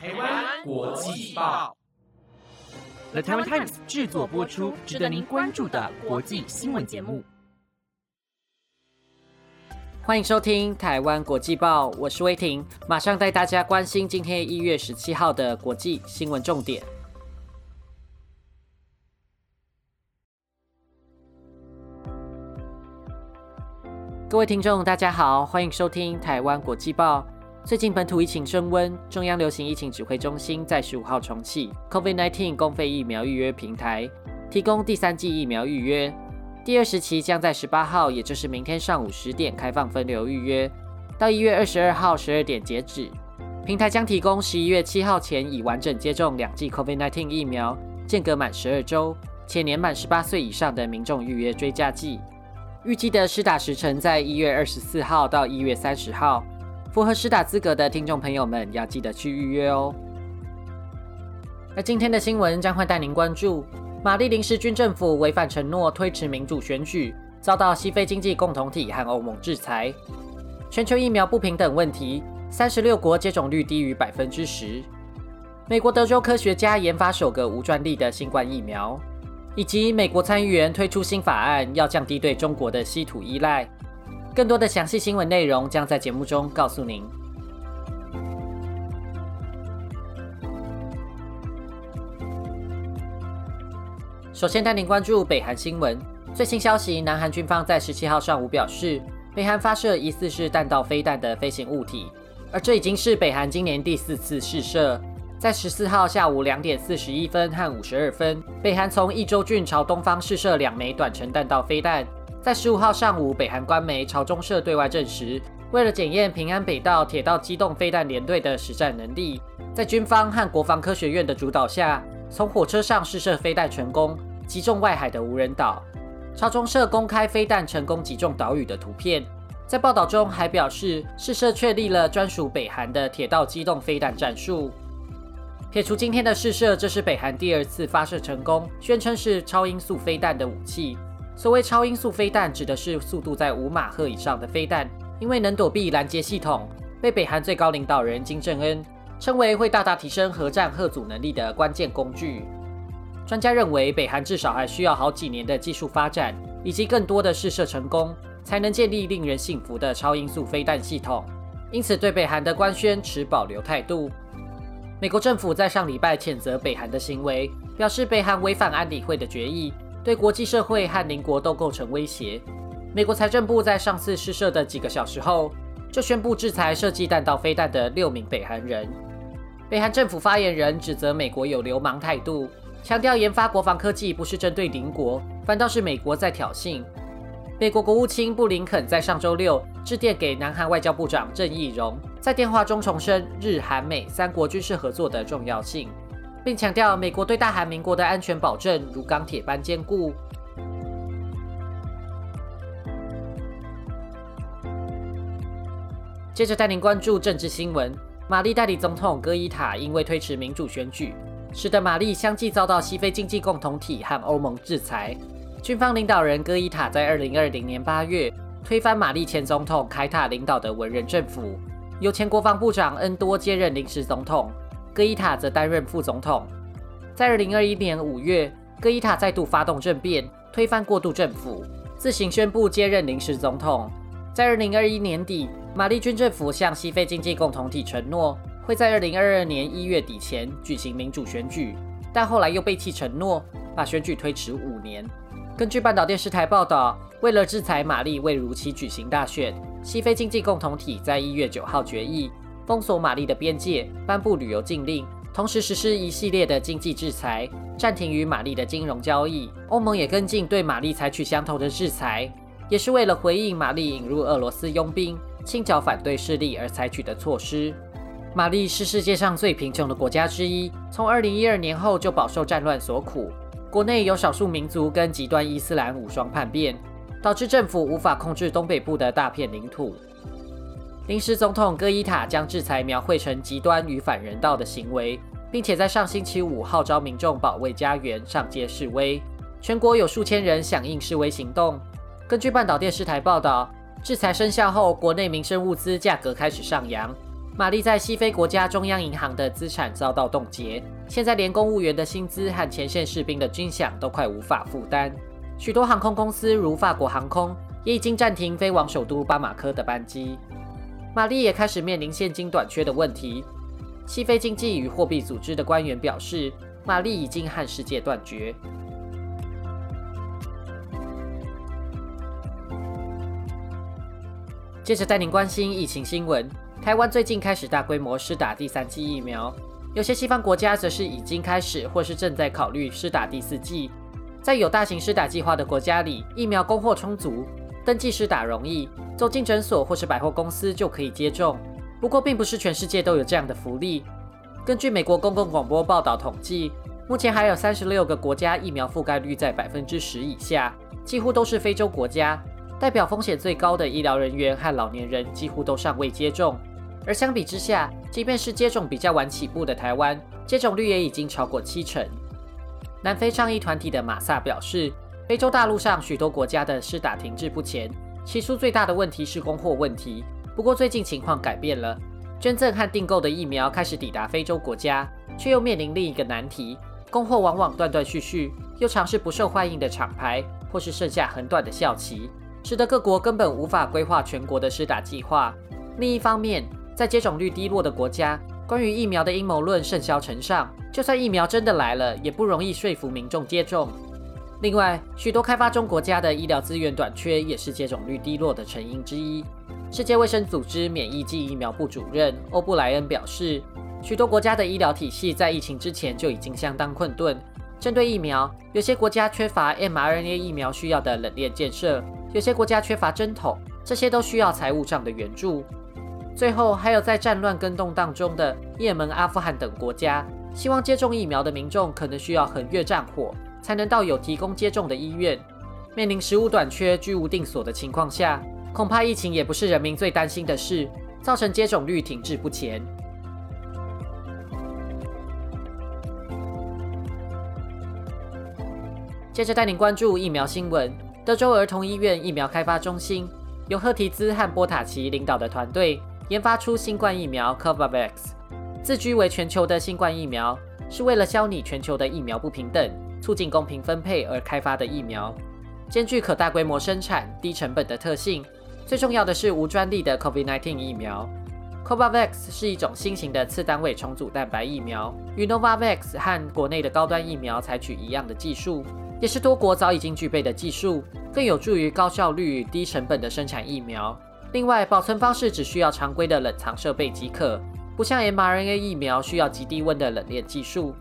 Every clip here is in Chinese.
台湾国际报，The Taiwan Times 制作播出，值得您关注的国际新闻节目。欢迎收听台湾国际报，我是威婷，马上带大家关心今天一月十七号的国际新闻重点。各位听众，大家好，欢迎收听台湾国际报。最近本土疫情升温，中央流行疫情指挥中心在十五号重启 COVID-19 公费疫苗预约平台，提供第三剂疫苗预约。第二时期将在十八号，也就是明天上午十点开放分流预约，到一月二十二号十二点截止。平台将提供十一月七号前已完整接种两剂 COVID-19 疫苗、间隔满十二周且年满十八岁以上的民众预约追加剂。预计的施打时程在一月二十四号到一月三十号。符合施打资格的听众朋友们要记得去预约哦。那今天的新闻将会带您关注。马利临时军政府违反承诺推迟民主选举，遭到西非经济共同体和欧盟制裁。全球疫苗不平等问题，三十六国接种率低于百分之十。美国德州科学家研发首个无专利的新冠疫苗，以及美国参议员推出新法案，要降低对中国的稀土依赖。更多的详细新闻内容将在节目中告诉您。首先带您关注北韩新闻。最新消息，南韩军方在十七号上午表示，北韩发射疑似是弹道飞弹的飞行物体，而这已经是北韩今年第四次试射。在十四号下午两点四十一分和五十二分，北韩从义州郡朝东方试射两枚短程弹道飞弹。在十五号上午，北韩官媒朝中社对外证实，为了检验平安北道铁道机动飞弹联队的实战能力，在军方和国防科学院的主导下，从火车上试射飞弹成功，击中外海的无人岛。朝中社公开飞弹成功击中岛屿的图片，在报道中还表示，试射确立了专属北韩的铁道机动飞弹战术。撇除今天的试射，这是北韩第二次发射成功，宣称是超音速飞弹的武器。所谓超音速飞弹，指的是速度在五马赫以上的飞弹，因为能躲避拦截系统，被北韩最高领导人金正恩称为会大大提升核战核阻能力的关键工具。专家认为，北韩至少还需要好几年的技术发展，以及更多的试射成功，才能建立令人信服的超音速飞弹系统。因此，对北韩的官宣持保留态度。美国政府在上礼拜谴责北韩的行为，表示北韩违反安理会的决议。对国际社会和邻国都构成威胁。美国财政部在上次试射的几个小时后，就宣布制裁设计弹道飞弹的六名北韩人。北韩政府发言人指责美国有流氓态度，强调研发国防科技不是针对邻国，反倒是美国在挑衅。美国国务卿布林肯在上周六致电给南韩外交部长郑义溶，在电话中重申日韩美三国军事合作的重要性。并强调，美国对大韩民国的安全保证如钢铁般坚固。接着带您关注政治新闻：马利代理总统戈伊塔因为推迟民主选举，使得马利相继遭到西非经济共同体和欧盟制裁。军方领导人戈伊塔在二零二零年八月推翻马利前总统凯塔领导的文人政府，由前国防部长恩多接任临时总统。戈伊塔则担任副总统。在二零二一年五月，戈伊塔再度发动政变，推翻过渡政府，自行宣布接任临时总统。在二零二一年底，马利军政府向西非经济共同体承诺，会在二零二二年一月底前举行民主选举，但后来又背弃承诺，把选举推迟五年。根据半岛电视台报道，为了制裁马利未如期举行大选，西非经济共同体在一月九号决议。封锁马利的边界，颁布旅游禁令，同时实施一系列的经济制裁，暂停与马利的金融交易。欧盟也跟进对马利采取相同的制裁，也是为了回应马利引入俄罗斯佣兵、清剿反对势力而采取的措施。马利是世界上最贫穷的国家之一，从2012年后就饱受战乱所苦，国内有少数民族跟极端伊斯兰武装叛变，导致政府无法控制东北部的大片领土。临时总统戈伊塔将制裁描绘成极端与反人道的行为，并且在上星期五号召民众保卫家园、上街示威。全国有数千人响应示威行动。根据半岛电视台报道，制裁生效后，国内民生物资价格开始上扬。玛丽在西非国家中央银行的资产遭到冻结，现在连公务员的薪资和前线士兵的军饷都快无法负担。许多航空公司，如法国航空，也已经暂停飞往首都巴马科的班机。玛丽也开始面临现金短缺的问题。西非经济与货币组织的官员表示，玛丽已经和世界断绝。接着带您关心疫情新闻。台湾最近开始大规模施打第三剂疫苗，有些西方国家则是已经开始或是正在考虑施打第四剂。在有大型施打计划的国家里，疫苗供货充足，登记施打容易，走进诊所或是百货公司就可以接种。不过，并不是全世界都有这样的福利。根据美国公共广播报道统计，目前还有三十六个国家疫苗覆盖率在百分之十以下，几乎都是非洲国家。代表风险最高的医疗人员和老年人几乎都尚未接种。而相比之下，即便是接种比较晚起步的台湾，接种率也已经超过七成。南非倡议团体的马萨表示，非洲大陆上许多国家的施打停滞不前，起初最大的问题是供货问题。不过最近情况改变了，捐赠和订购的疫苗开始抵达非洲国家，却又面临另一个难题：供货往往断断续续，又尝试不受欢迎的厂牌，或是剩下很短的效期，使得各国根本无法规划全国的施打计划。另一方面，在接种率低落的国家，关于疫苗的阴谋论甚嚣尘上。就算疫苗真的来了，也不容易说服民众接种。另外，许多开发中国家的医疗资源短缺也是接种率低落的成因之一。世界卫生组织免疫剂疫苗部主任欧布莱恩表示，许多国家的医疗体系在疫情之前就已经相当困顿。针对疫苗，有些国家缺乏 mRNA 疫苗需要的冷链建设，有些国家缺乏针筒，这些都需要财务上的援助。最后，还有在战乱跟动荡中的也门、阿富汗等国家，希望接种疫苗的民众可能需要横越战火，才能到有提供接种的医院。面临食物短缺、居无定所的情况下，恐怕疫情也不是人民最担心的事，造成接种率停滞不前。接着带您关注疫苗新闻：德州儿童医院疫苗开发中心由赫提兹和波塔奇领导的团队。研发出新冠疫苗 Covax，自居为全球的新冠疫苗，是为了消弭全球的疫苗不平等，促进公平分配而开发的疫苗，兼具可大规模生产、低成本的特性。最重要的是无专利的 COVID-19 疫苗。Covax 是一种新型的次单位重组蛋白疫苗，与 Novavax 和国内的高端疫苗采取一样的技术，也是多国早已经具备的技术，更有助于高效率、低成本的生产疫苗。另外，保存方式只需要常规的冷藏设备即可，不像 mRNA 疫苗需要极低温的冷链技术。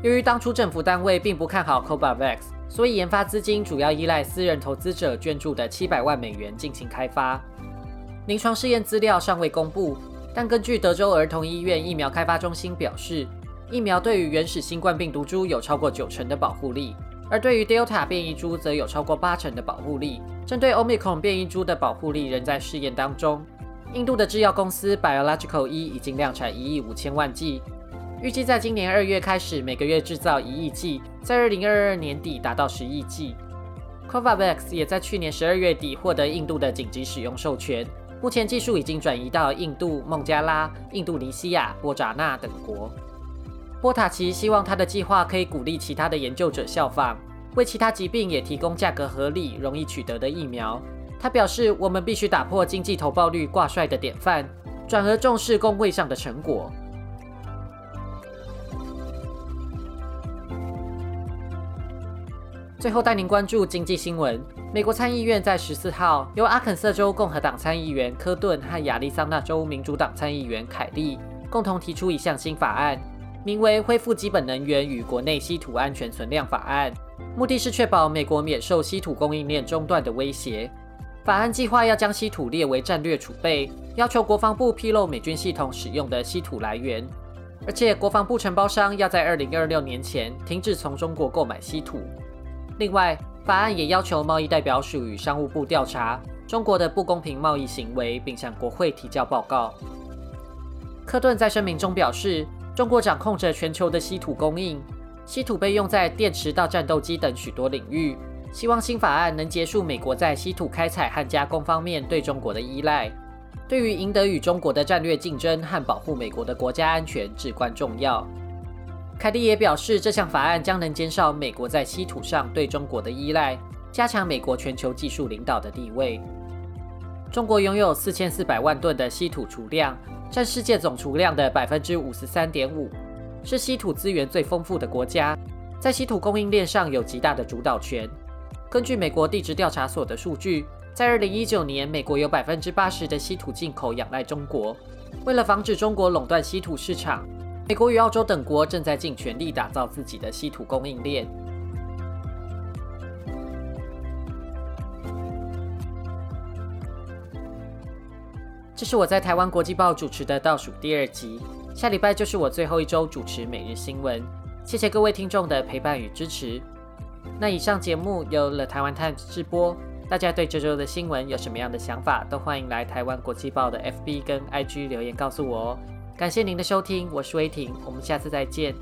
由于当初政府单位并不看好 Covax，所以研发资金主要依赖私人投资者捐助的七百万美元进行开发。临床试验资料尚未公布，但根据德州儿童医院疫苗开发中心表示，疫苗对于原始新冠病毒株有超过九成的保护力。而对于 Delta 变异株则有超过八成的保护力，针对 Omicron 变异株的保护力仍在试验当中。印度的制药公司 Biological E 已经量产一亿五千万剂，预计在今年二月开始每个月制造一亿剂，在二零二二年底达到十亿剂。Covax 也在去年十二月底获得印度的紧急使用授权，目前技术已经转移到印度、孟加拉、印度尼西亚、波扎纳等国。波塔奇希望他的计划可以鼓励其他的研究者效仿，为其他疾病也提供价格合理、容易取得的疫苗。他表示：“我们必须打破经济投报率挂帅的典范，转而重视工位上的成果。”最后带您关注经济新闻：美国参议院在十四号由阿肯色州共和党参议员科顿和亚利桑那州民主党参议员凯利共同提出一项新法案。名为《恢复基本能源与国内稀土安全存量法案》，目的是确保美国免受稀土供应链中断的威胁。法案计划要将稀土列为战略储备，要求国防部披露美军系统使用的稀土来源，而且国防部承包商要在二零二六年前停止从中国购买稀土。另外，法案也要求贸易代表署与商务部调查中国的不公平贸易行为，并向国会提交报告。科顿在声明中表示。中国掌控着全球的稀土供应，稀土被用在电池到战斗机等许多领域。希望新法案能结束美国在稀土开采和加工方面对中国的依赖。对于赢得与中国的战略竞争和保护美国的国家安全至关重要。凯蒂也表示，这项法案将能减少美国在稀土上对中国的依赖，加强美国全球技术领导的地位。中国拥有四千四百万吨的稀土储量，占世界总储量的百分之五十三点五，是稀土资源最丰富的国家，在稀土供应链上有极大的主导权。根据美国地质调查所的数据，在二零一九年，美国有百分之八十的稀土进口仰赖中国。为了防止中国垄断稀土市场，美国与澳洲等国正在尽全力打造自己的稀土供应链。这是我在台湾国际报主持的倒数第二集，下礼拜就是我最后一周主持每日新闻。谢谢各位听众的陪伴与支持。那以上节目由了台湾 Times 直播，大家对这周的新闻有什么样的想法，都欢迎来台湾国际报的 FB 跟 IG 留言告诉我哦。感谢您的收听，我是威霆，我们下次再见。